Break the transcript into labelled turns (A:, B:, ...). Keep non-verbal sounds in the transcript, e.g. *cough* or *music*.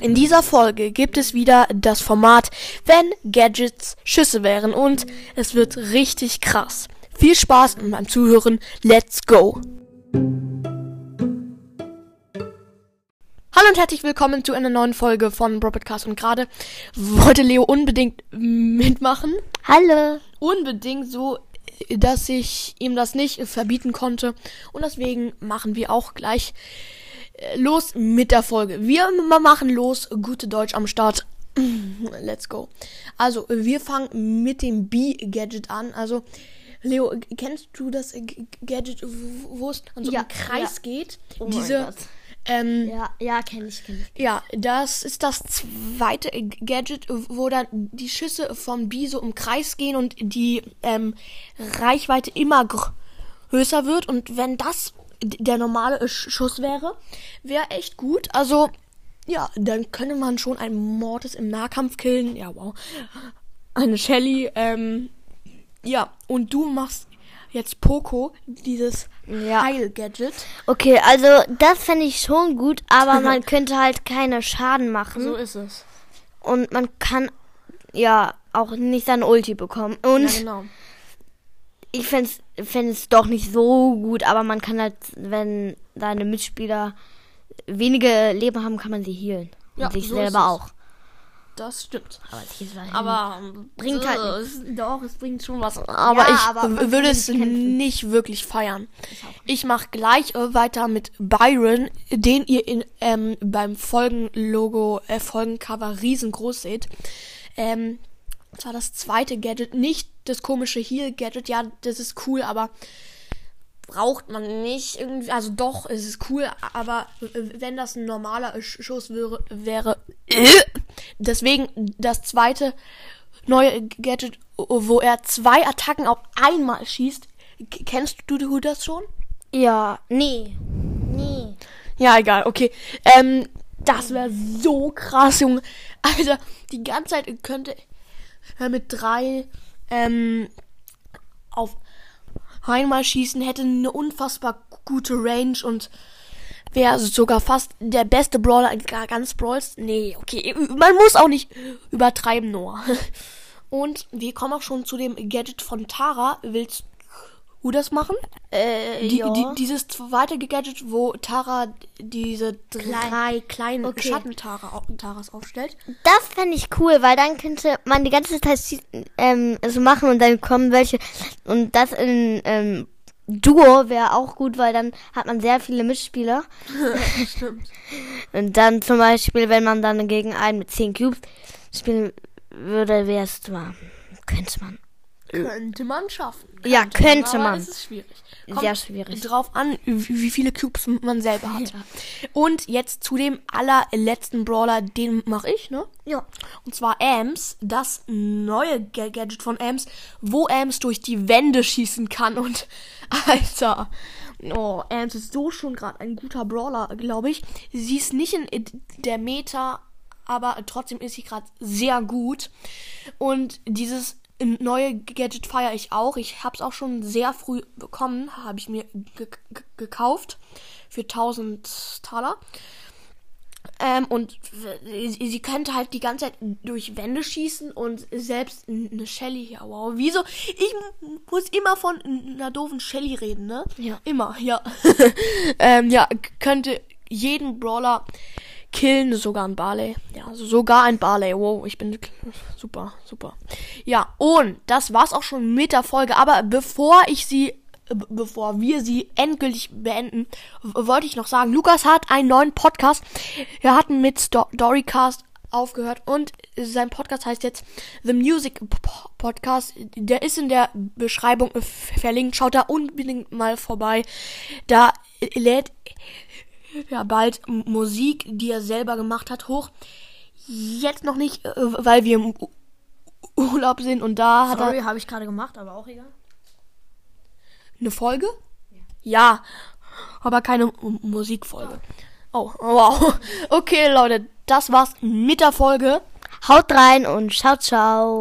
A: In dieser Folge gibt es wieder das Format, wenn Gadgets Schüsse wären und es wird richtig krass. Viel Spaß beim Zuhören. Let's go! Hallo und herzlich willkommen zu einer neuen Folge von Broadcast und gerade wollte Leo unbedingt mitmachen.
B: Hallo.
A: Unbedingt so, dass ich ihm das nicht verbieten konnte und deswegen machen wir auch gleich los mit der Folge. Wir machen los. Gute Deutsch am Start. Let's go. Also, wir fangen mit dem B-Gadget an. Also, Leo, kennst du das Gadget, wo es an so ja, einen Kreis ja. geht?
B: Oh
A: Diese.
B: Ähm, ja, ja, kenne ich, kenne ich.
A: Ja, das ist das zweite Gadget, wo dann die Schüsse vom B so im Kreis gehen und die ähm, Reichweite immer größer wird. Und wenn das der normale Schuss wäre, wäre echt gut. Also, ja, dann könnte man schon einen Mortis im Nahkampf killen. Ja, wow. Eine Shelly, ähm, ja, und du machst jetzt Poco, dieses ja. Heil-Gadget.
B: Okay, also das fände ich schon gut, aber *laughs* man könnte halt keine Schaden machen.
A: So ist es.
B: Und man kann ja auch nicht sein Ulti bekommen. Und
A: ja, genau
B: ich fände es doch nicht so gut, aber man kann halt, wenn seine Mitspieler wenige Leben haben, kann man sie healen. Und ja, sich so selber auch.
A: Das stimmt.
B: Aber, halt
A: aber bringt halt
B: äh, nichts. Doch, es bringt schon was.
A: Aber ja, ich aber würde es nicht wirklich feiern. Ich, ich mache gleich äh, weiter mit Byron, den ihr in, ähm, beim Folgenlogo, äh, Folgencover riesengroß seht. Ähm, das war das zweite Gadget, nicht das komische Heal-Gadget. Ja, das ist cool, aber braucht man nicht irgendwie. Also doch, es ist cool, aber wenn das ein normaler Schuss wäre, wäre *clears throat* deswegen das zweite neue Gadget, wo er zwei Attacken auf einmal schießt. Kennst du das schon?
B: Ja, nee. Nee.
A: Ja, egal, okay. Ähm, das wäre so krass, Junge. Alter, die ganze Zeit könnte mit drei ähm, auf einmal schießen, hätte eine unfassbar gute Range und wäre sogar fast der beste Brawler in ganz Brawls. Nee, okay, man muss auch nicht übertreiben, Noah. *laughs* Und wir kommen auch schon zu dem Gadget von Tara. Willst das machen?
B: Äh,
A: die,
B: ja.
A: die, dieses zweite Gadget, wo Tara diese drei kleinen okay. Schatten-Taras aufstellt.
B: Das fände ich cool, weil dann könnte man die ganze Zeit ähm, so machen und dann kommen welche. Und das in ähm, Duo wäre auch gut, weil dann hat man sehr viele Mitspieler. *laughs*
A: Stimmt. *laughs*
B: Und dann zum Beispiel, wenn man dann gegen einen mit 10 Cubes spielen würde, wäre es zwar, könnte man
A: könnte man schaffen.
B: Könnte ja, könnte man.
A: Es ist schwierig.
B: Kommt Sehr schwierig.
A: Drauf an, wie viele Cubes man selber hat. Ja. Und jetzt zu dem allerletzten Brawler, den mache ich, ne?
B: Ja.
A: Und zwar Ams, das neue Gadget von Ams, wo Ams durch die Wände schießen kann. Und *laughs* Alter, oh, Ams ist so schon gerade ein guter Brawler, glaube ich. Sie ist nicht in der Meta, aber trotzdem ist sie gerade sehr gut. Und dieses neue Gadget feiere ich auch. Ich habe es auch schon sehr früh bekommen, habe ich mir gekauft für 1000 Taler. Ähm, und sie, könnte halt die ganze Zeit durch Wände schießen und selbst eine Shelly hier. Wow, wieso? Ich muss immer von einer doofen Shelly reden, ne?
B: Ja.
A: Immer, ja. *laughs* ähm, ja, könnte jeden Brawler killen, sogar ein Barley. Ja, also sogar ein Barley. Wow, ich bin super, super. Ja, und das war's auch schon mit der Folge. Aber bevor ich sie, bevor wir sie endgültig beenden, wollte ich noch sagen, Lukas hat einen neuen Podcast. Er hat mit Storycast aufgehört und sein Podcast heißt jetzt The Music Podcast. Der ist in der Beschreibung verlinkt. Schaut da unbedingt mal vorbei. Da lädt ja bald Musik, die er selber gemacht hat, hoch. Jetzt noch nicht, äh, weil wir im Urlaub sind und da
B: hat Sorry, habe ich gerade gemacht, aber auch egal.
A: Eine Folge? Ja, ja aber keine Musikfolge. Oh, wow. *laughs* Okay, Leute, das war's mit der Folge.
B: Haut rein und ciao, ciao.